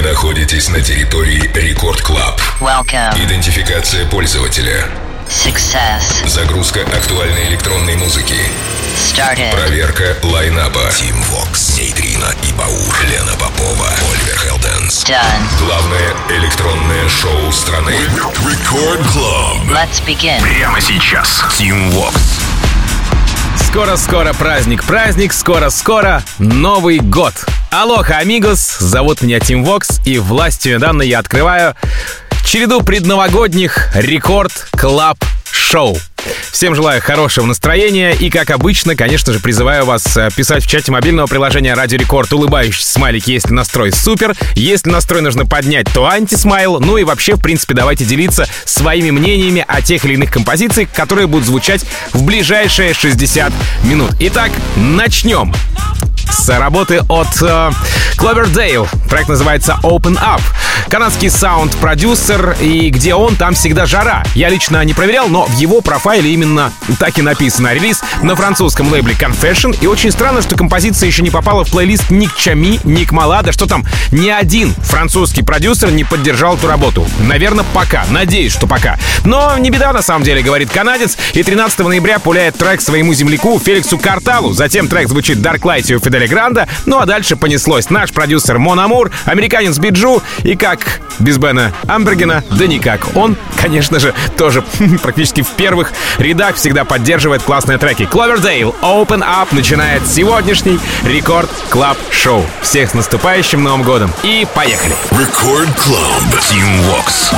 Вы находитесь на территории Record Club. Welcome. Идентификация пользователя. Success. Загрузка актуальной электронной музыки. Started. Проверка лайнапа. Тим Вокс, Нейтрино и Баур. Лена Попова, Оливер Хелденс. Done. Главное электронное шоу страны. Record Club. Let's begin. Прямо сейчас. Тим Вокс. Скоро-скоро праздник, праздник, скоро-скоро Новый год. Aloha, amigos, зовут меня Тим Вокс, и властью данной я открываю череду предновогодних Record Club шоу. Всем желаю хорошего настроения и, как обычно, конечно же, призываю вас э, писать в чате мобильного приложения Радио Рекорд улыбающийся смайлик, если настрой супер. Если настрой нужно поднять, то антисмайл. Ну и вообще, в принципе, давайте делиться своими мнениями о тех или иных композициях, которые будут звучать в ближайшие 60 минут. Итак, начнем с работы от э, Cloverdale. Трек называется Open Up. Канадский саунд-продюсер, и где он, там всегда жара. Я лично не проверял, но в его профайле именно так и написано. Релиз на французском лейбле Confession. И очень странно, что композиция еще не попала в плейлист Ник Чами, Ник Малада, что там ни один французский продюсер не поддержал эту работу. Наверное, пока. Надеюсь, что пока. Но не беда, на самом деле, говорит канадец. И 13 ноября пуляет трек своему земляку Феликсу Карталу. Затем трек звучит Dark Light у Федде Ле Гранда. Ну а дальше понеслось. Наш продюсер Мон Амур, американец Биджу и как без Бена Амбергена, да никак. Он, конечно же, тоже практически в первых рядах всегда поддерживает классные треки. Cloverdale Open Up начинает сегодняшний Record Club шоу. Всех с наступающим Новым годом и поехали! Record Club. Тим Вокс.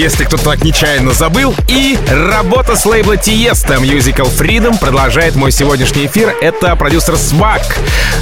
Если кто-то так нечаянно забыл. И работа с лейбла Тиеста Musical Freedom продолжает мой сегодняшний эфир. Это продюсер Свак.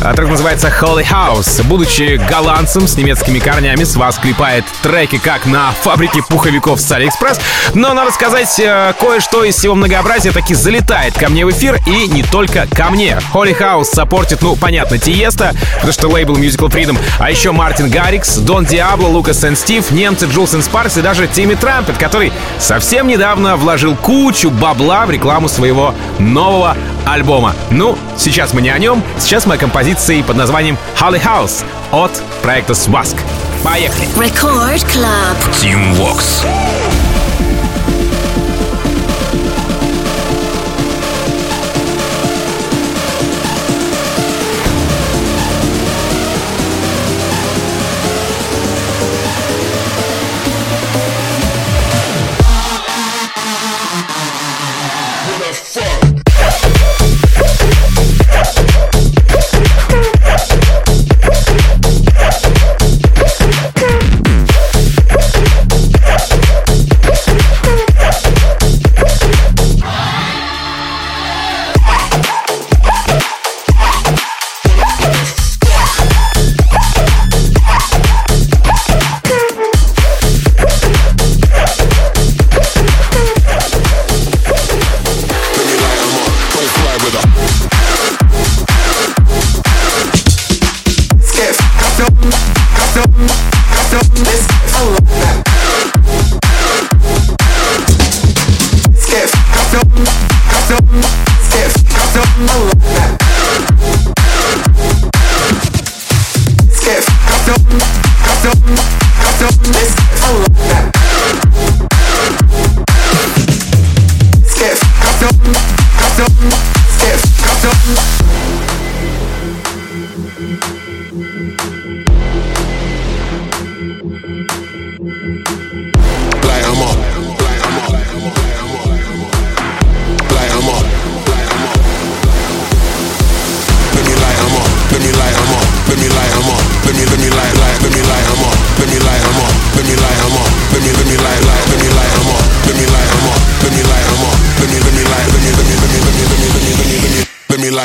А, трек называется Holy House. Будучи голландцем с немецкими корнями, Свак клепает треки как на фабрике пуховиков с Алиэкспресс. Но, надо сказать, э, кое-что из всего многообразия таки залетает ко мне в эфир. И не только ко мне. Holy House саппортит, ну, понятно, Тиеста, потому что лейбл Musical Freedom. А еще Мартин Гаррикс, Дон Диабло, Lucas and Steve, немцы Jewelz and Sparks и даже Тимми Трампет, который совсем недавно вложил кучу бабла в рекламу своего нового альбома. Ну, сейчас мы не о нем, сейчас мы о композиции под названием Holly House от проекта Swask. Поехали! Record Club. Team Vox.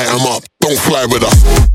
I'm up. Don't fly with us.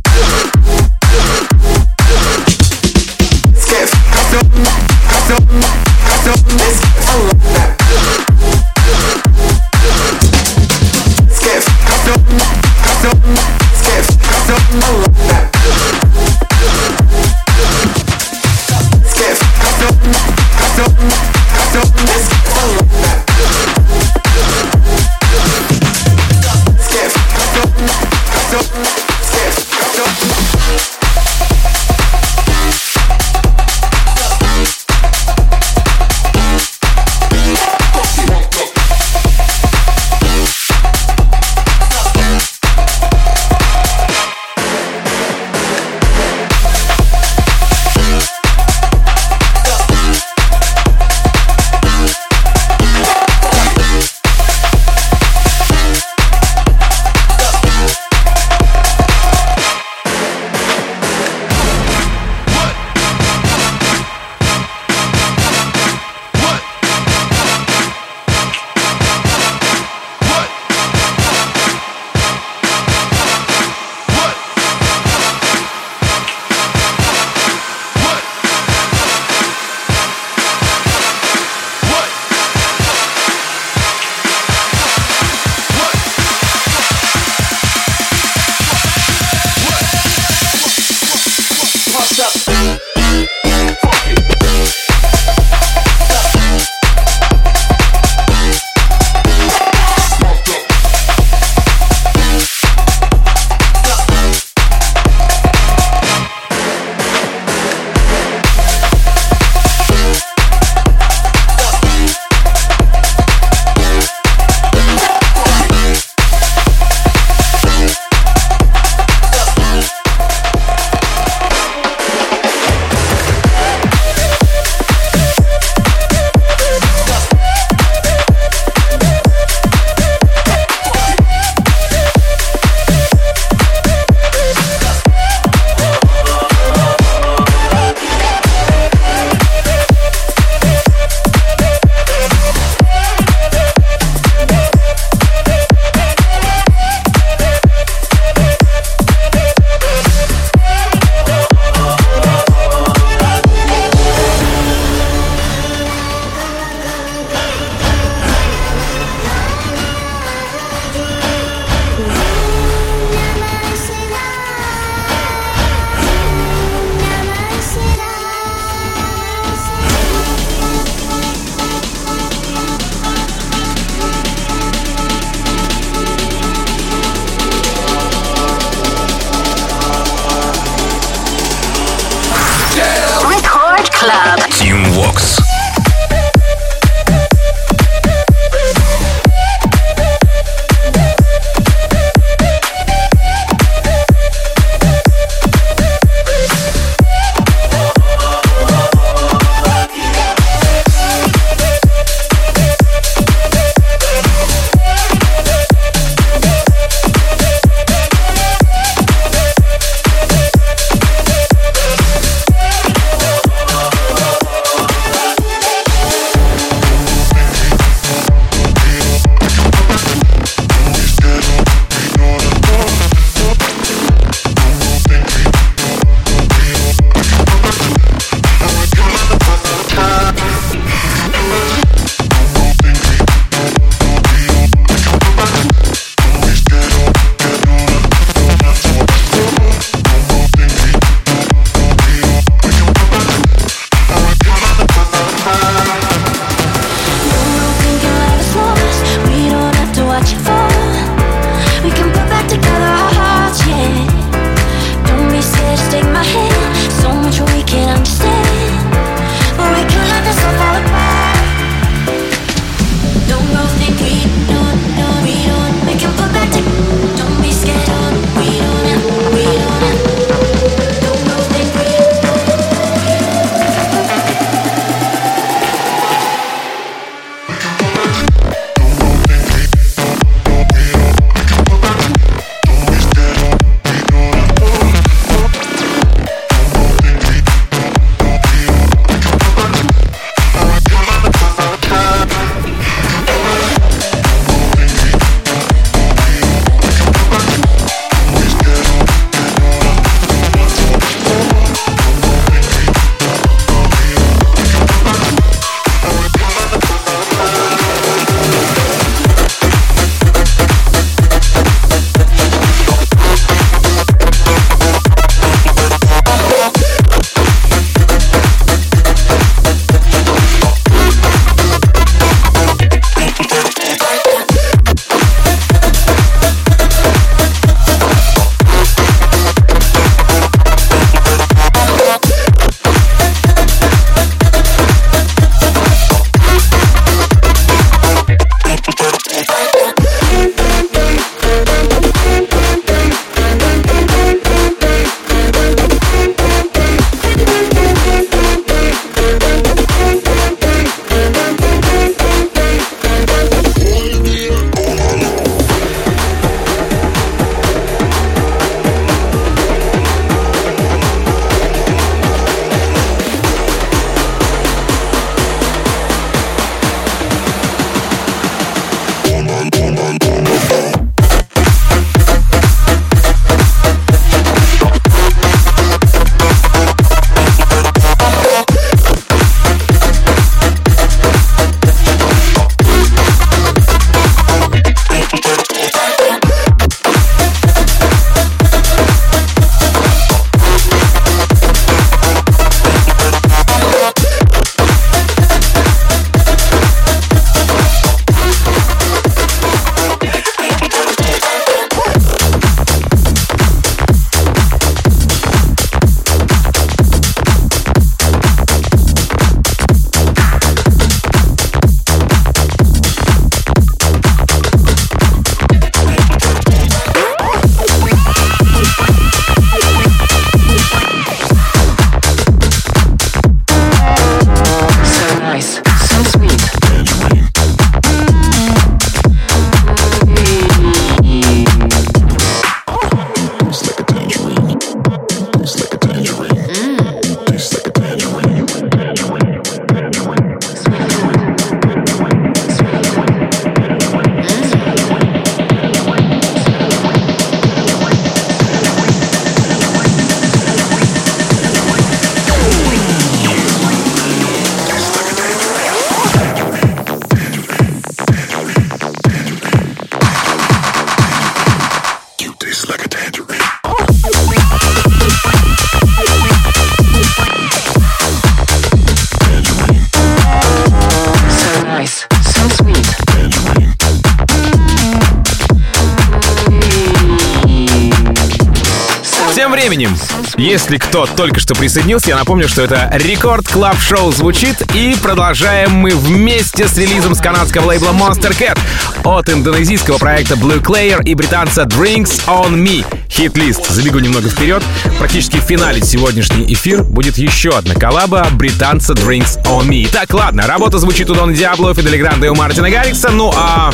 Если кто только что присоединился, я напомню, что это Record Club Шоу звучит, и продолжаем мы вместе с релизом с канадского лейбла Monstercat от индонезийского проекта Blue Clayer и британца Drinks on Me. Hit List. Забегу немного вперед. Практически в финале сегодняшний эфир будет еще одна коллаба британца Drinks on Me. Так, ладно, работа звучит у Дона Диабло, Федде Ле Гранда и у Мартина Гаррикса, ну а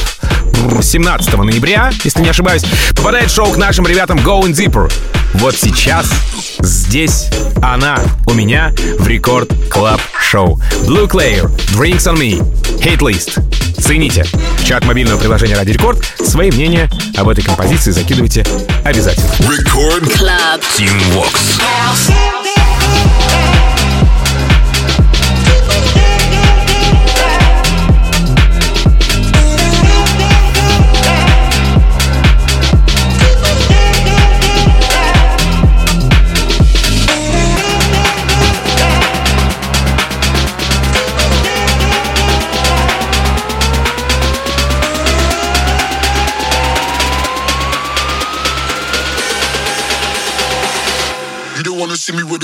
17 ноября, если не ошибаюсь, попадает шоу к нашим ребятам Going Deeper. Вот сейчас, здесь, она у меня в Record Club Шоу. Blue Clayer, Drinks on Me, Hit List. Цените. В чат мобильного приложения Радио Рекорд свои мнения об этой композиции закидывайте обязательно. Record Club. Tim Vox. See me with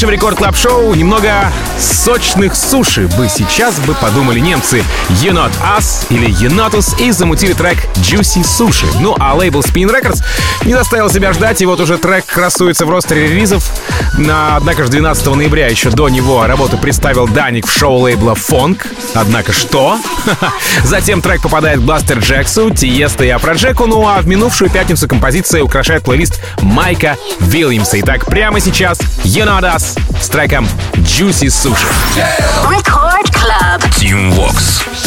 дальше Рекорд Клаб Шоу немного сочных суши бы сейчас бы подумали немцы Енот Us или Енотус и замутили трек Juicy Sushi. Ну а лейбл Spin Records не заставил себя ждать, и вот уже трек красуется в ростере релизов. На, однако же 12 ноября еще до него работу представил Даник в шоу лейбла Funk. Однако что? Затем трек попадает к Бластер Джексу, Тиеста и Афроджеку, ну а в минувшую пятницу композиция украшает плейлист Майка Вильямса. Итак, прямо сейчас You Know Us с треком Juicy Sushi. Record Club. Team Vox.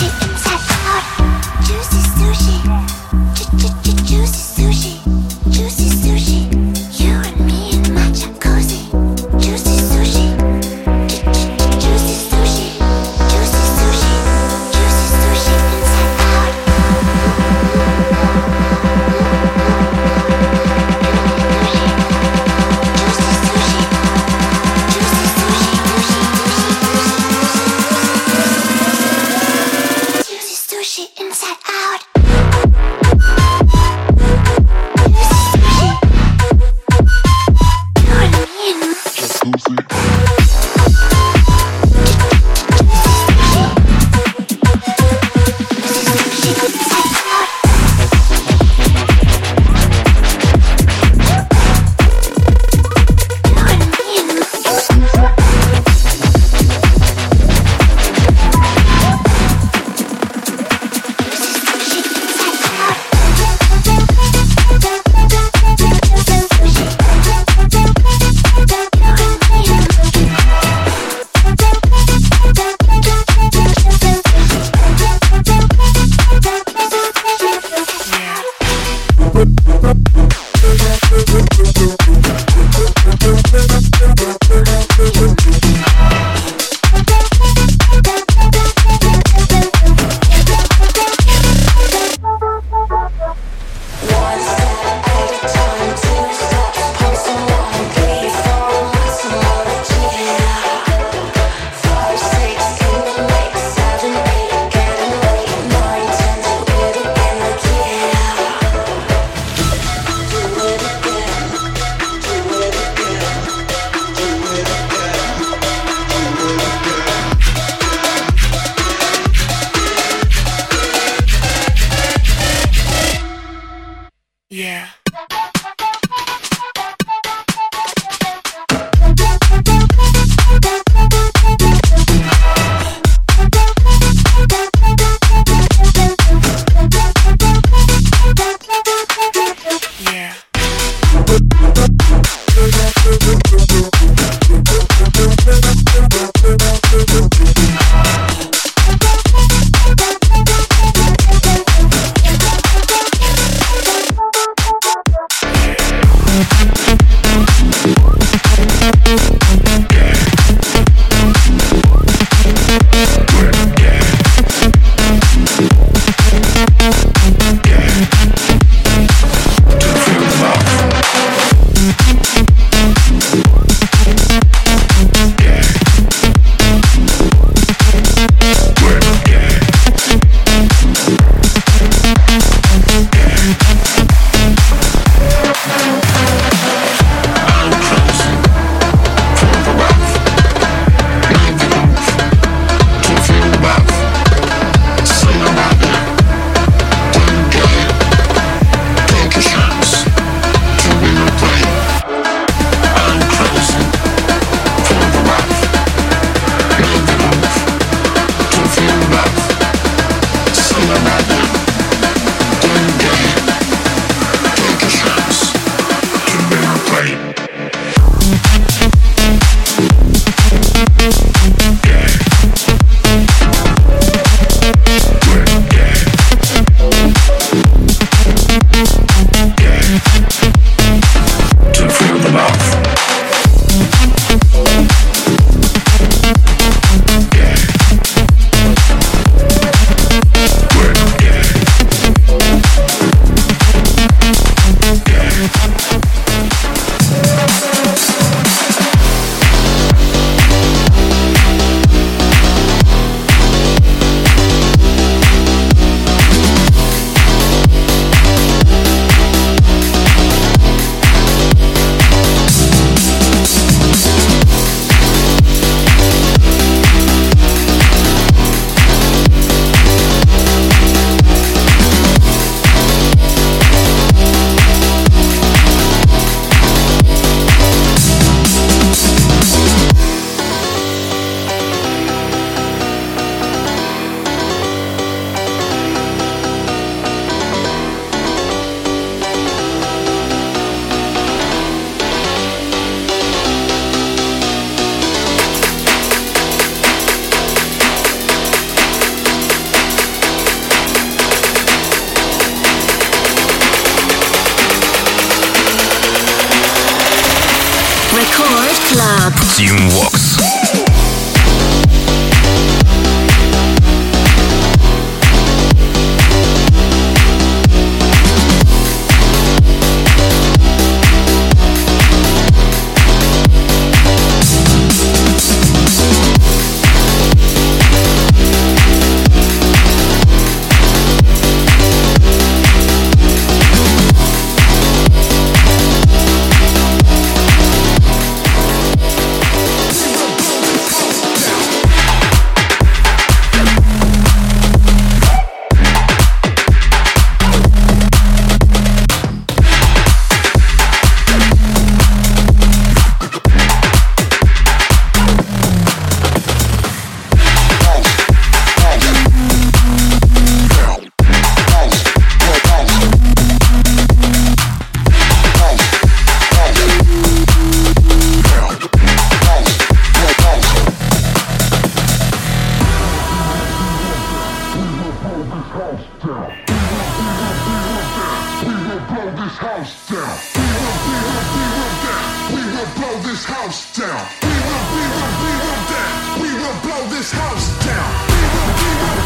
house down. We will, we will, we will down. We will blow this house down. We will, we will.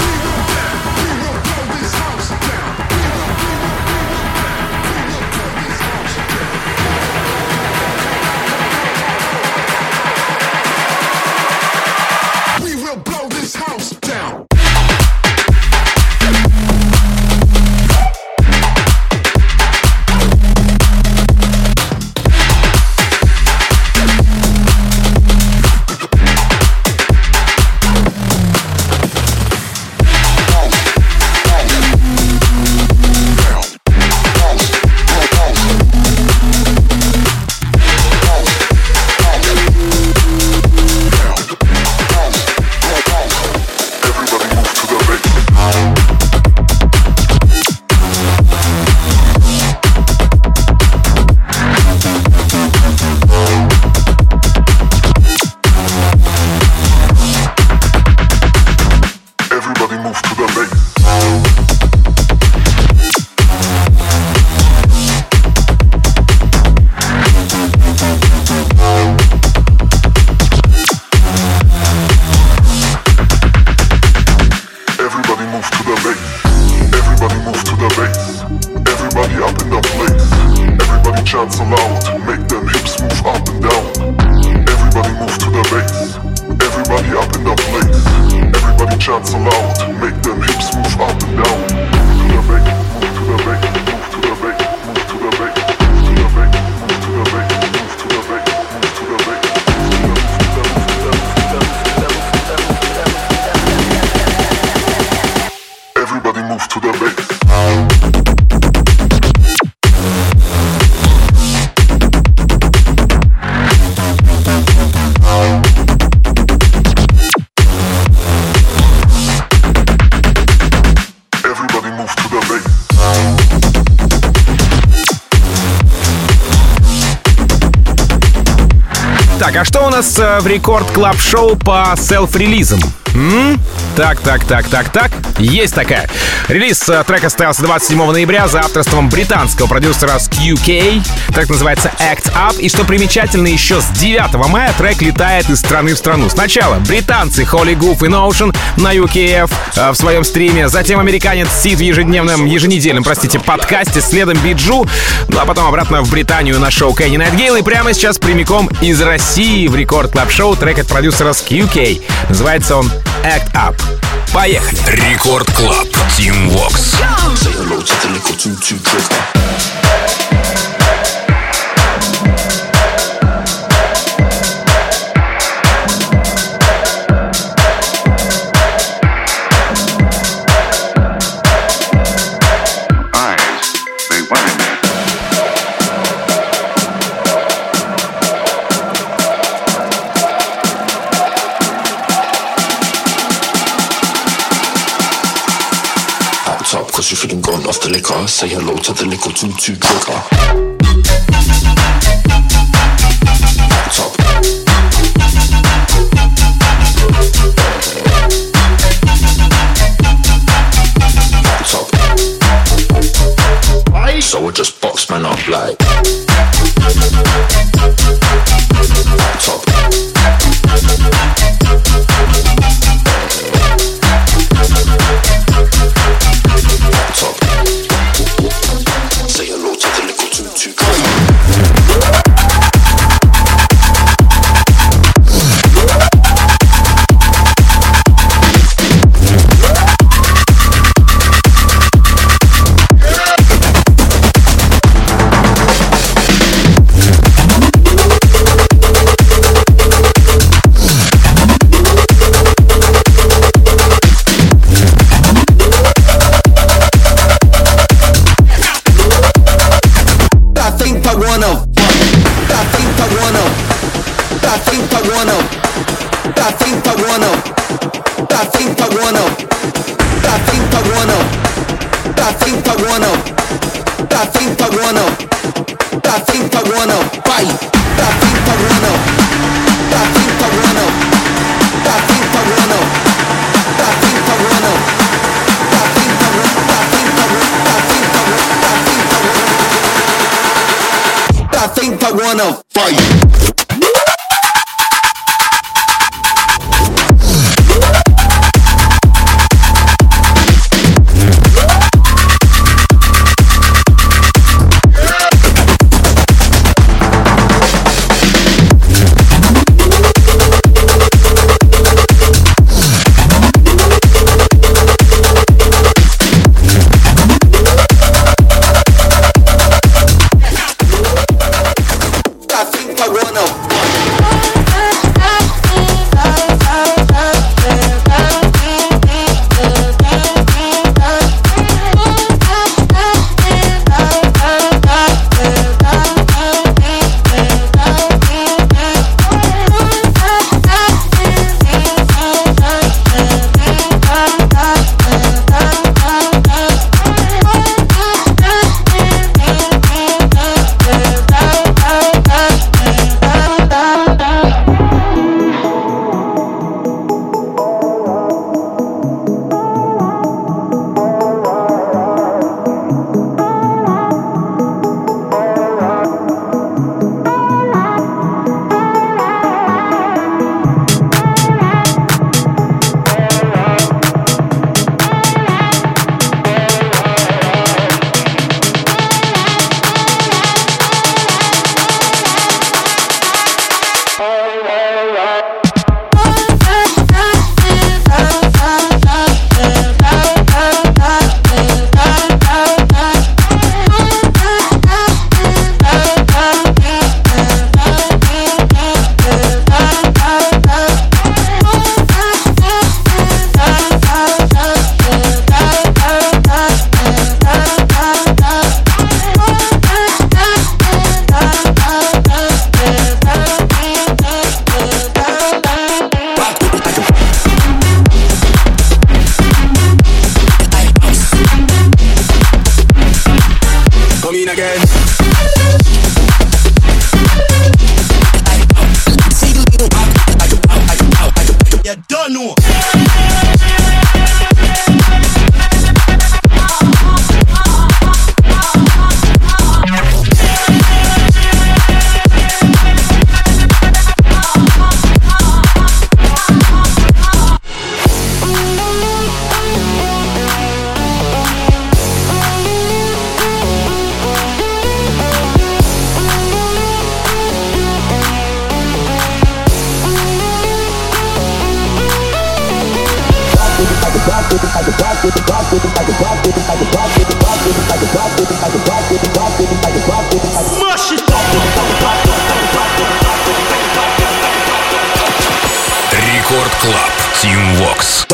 А что у нас э, в рекорд клаб шоу по селф-релизам? Так, так, так, так, так. Есть такая. Релиз э, трека состоялся 27 ноября за авторством британского продюсера с QK. Трек называется Act Up. И что примечательно, еще с 9 мая трек летает из страны в страну. Сначала британцы Holly Goof и Notion на UKF э, в своем стриме. Затем американец Сид в ежедневном, еженедельном, простите, подкасте. Следом Биджу. Ну а потом обратно в Британию на шоу Кенни Найтгейл. И прямо сейчас прямиком из России в Record Club шоу трек от продюсера с QK. Называется он Act Up. Поехали. Record Club. Tim Vox. Liquor. Say hello to the little two-two trigger. Up top. Top. So I just box man up like. box.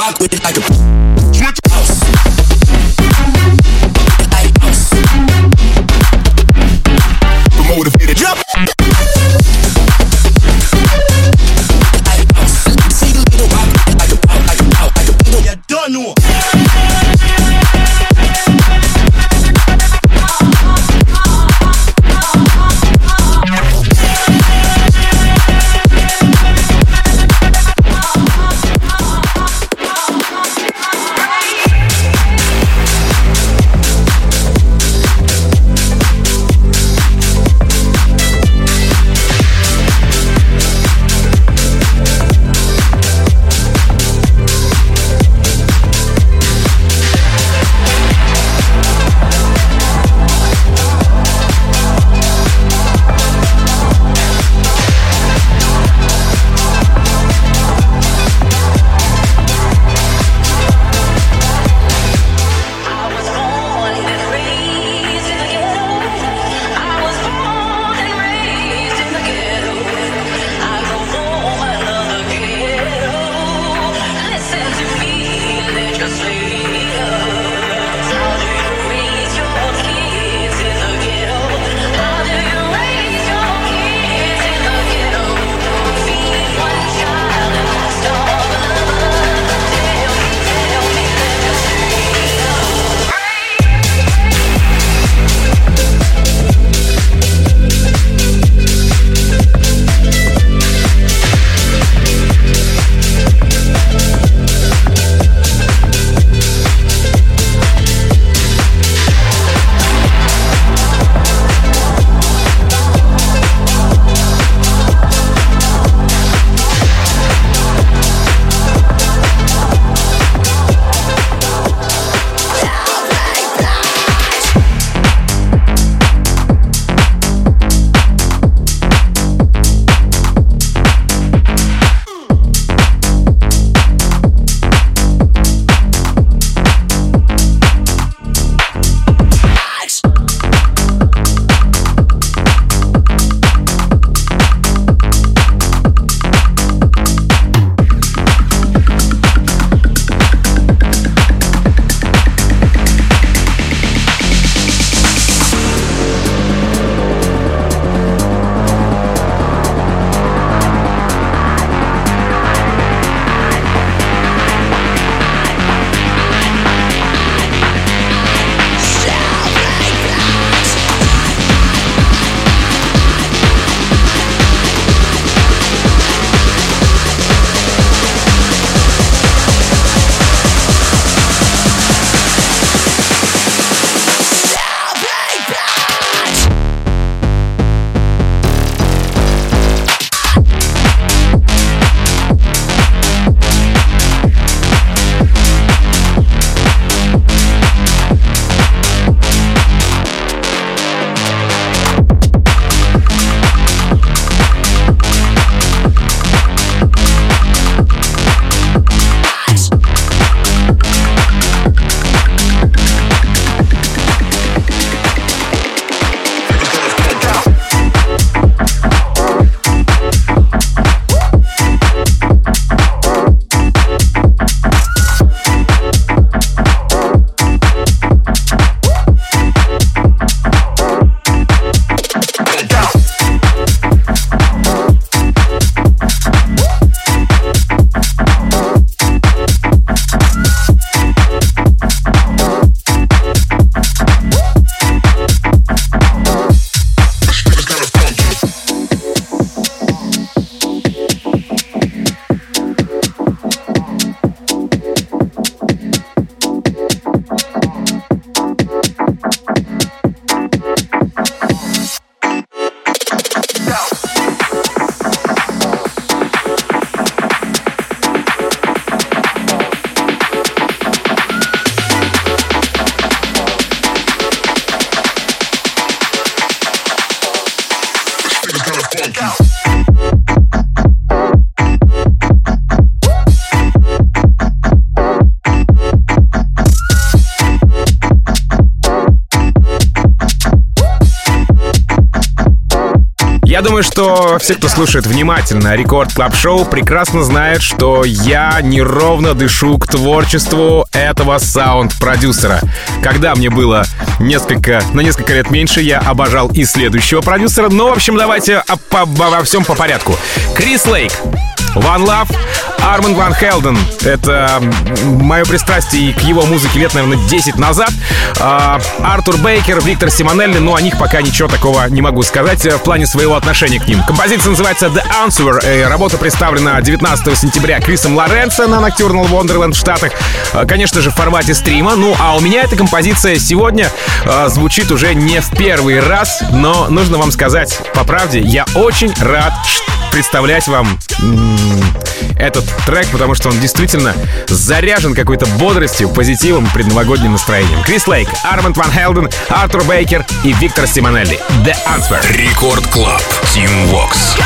Думаю, что все, кто слушает внимательно Record Club Шоу, прекрасно знают, что я неровно дышу к творчеству этого саунд-продюсера. Когда мне было несколько, на несколько лет меньше, я обожал и следующего продюсера. Но, в общем, давайте обо всем по порядку. Крис Лейк. One Love, Арман Ван Хелден. Это мое пристрастие к его музыке лет, наверное, 10 назад. А, Артур Бейкер, Виктор Симонелли, но о них пока ничего такого не могу сказать в плане своего отношения к ним. Композиция называется The Answer. Работа представлена 19 сентября Крисом Лоренцо на Nocturnal Wonderland в Штатах. А, конечно же, в формате стрима. Ну, а у меня эта композиция сегодня а, звучит уже не в первый раз, но нужно вам сказать по правде, я очень рад представлять вам этот трек, потому что он действительно заряжен какой-то бодростью, позитивом, предновогодним настроением. Крис Лейк, Арманд Ван Хелден, Артур Бейкер и Виктор Симонелли. The Answer. Record Club. Тим Вокс.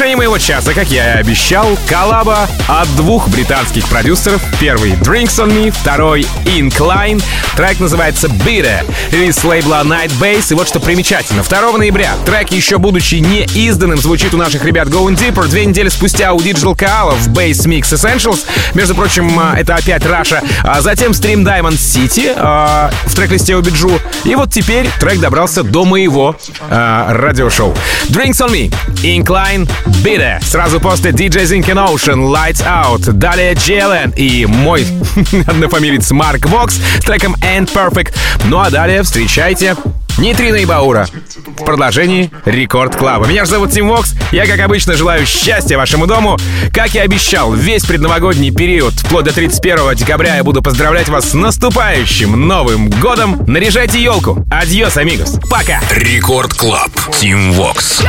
Завершении моего часа, как я и обещал, коллаба от двух британских продюсеров. Первый Drinks on Me, второй Incline. Трек называется Bitter. Релиз лейбла Night Bass. И вот что примечательно. 2 ноября трек, еще будучи не изданным, звучит у наших ребят Going Deeper. Две недели спустя у Digital Koala в Bass Mix Essentials. Между прочим, а, это опять Раша. А затем Stream Diamond City а, в трек-листе у Биджу. И вот теперь трек добрался до моего а, радиошоу. Drinks on Me, Incline, Bitter. Сразу после DJ Zinc and Ocean, Lights Out. Далее JLN и мой однофамилец Марк Вокс с треком End Perfect. Ну а далее встречайте Нейтрино и Баура в продолжении Record Club а. Меня же зовут Тим Вокс. Я, как обычно, желаю счастья вашему дому. Как и обещал, весь предновогодний период, вплоть до 31 декабря, я буду поздравлять вас с наступающим Новым Годом. Наряжайте елку. Adiós, amigos. Пока. Record Club. Тим Вокс.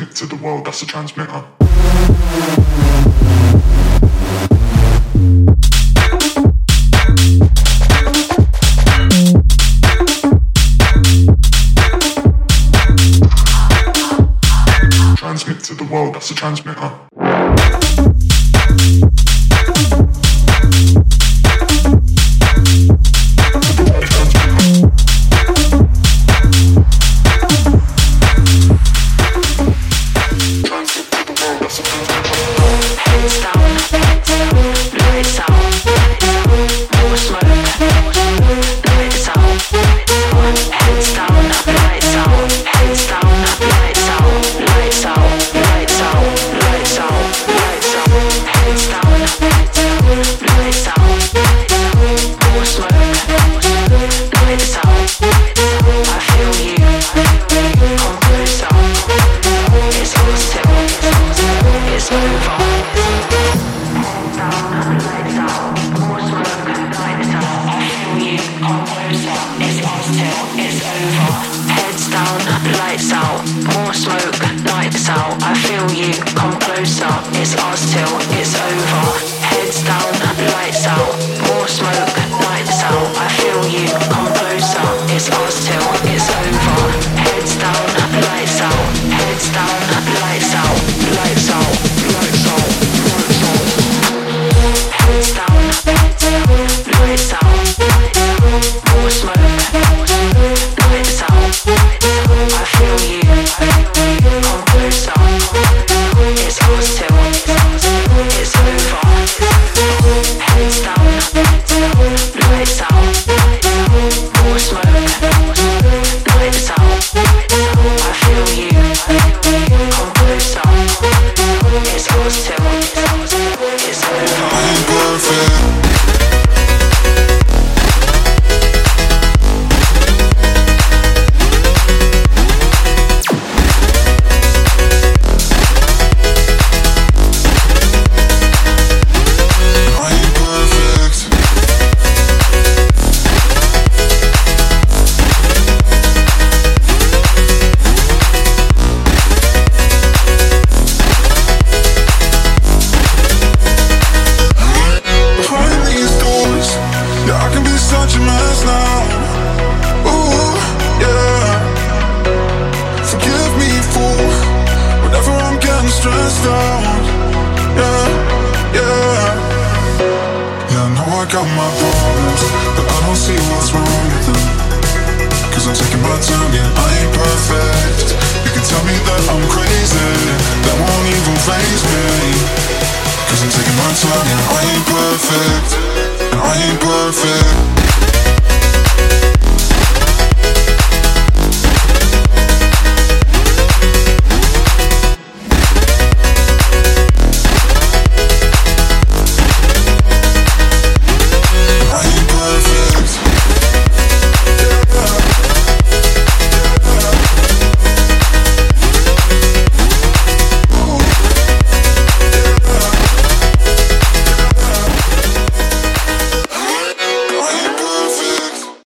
Transmit to the world, that's a transmitter. Transmit to the world, that's a transmitter.